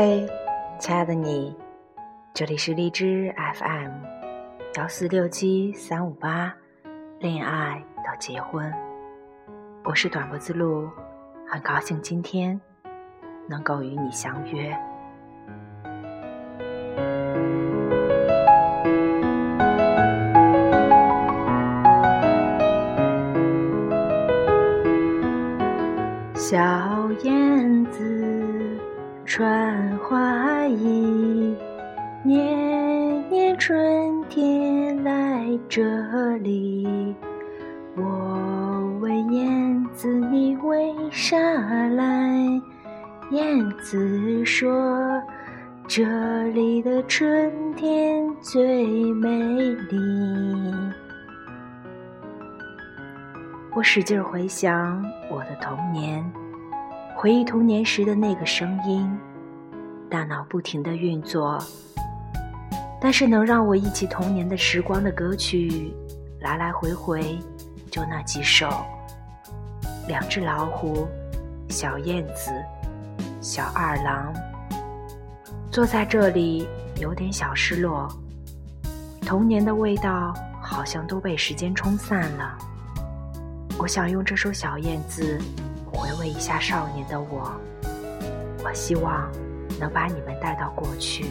嘿，亲爱的你，这里是荔枝 FM 幺四六七三五八，恋爱到结婚，我是短脖子鹿，很高兴今天能够与你相约。小燕子穿花衣，年年春天来这里。我问燕子你为啥来？燕子说这里的春天最美丽。我使劲回想我的童年，回忆童年时的那个声音，大脑不停的运作。但是能让我忆起童年的时光的歌曲，来来回回就那几首：两只老虎、小燕子、小二郎。坐在这里有点小失落，童年的味道好像都被时间冲散了。我想用这首《小燕子》回味一下少年的我。我希望能把你们带到过去。